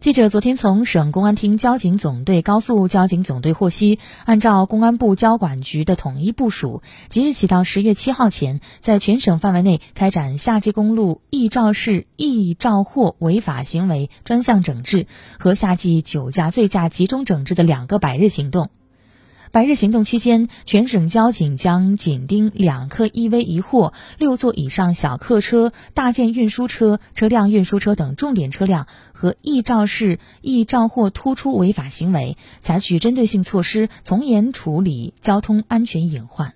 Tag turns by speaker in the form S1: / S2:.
S1: 记者昨天从省公安厅交警总队高速交警总队获悉，按照公安部交管局的统一部署，即日起到十月七号前，在全省范围内开展夏季公路易肇事、易肇祸违法行为专项整治和夏季酒驾醉驾集中整治的两个百日行动。白日行动期间，全省交警将紧盯两客一危一货、六座以上小客车、大件运输车、车辆运输车等重点车辆和易肇事、易肇祸突出违法行为，采取针对性措施，从严处理交通安全隐患。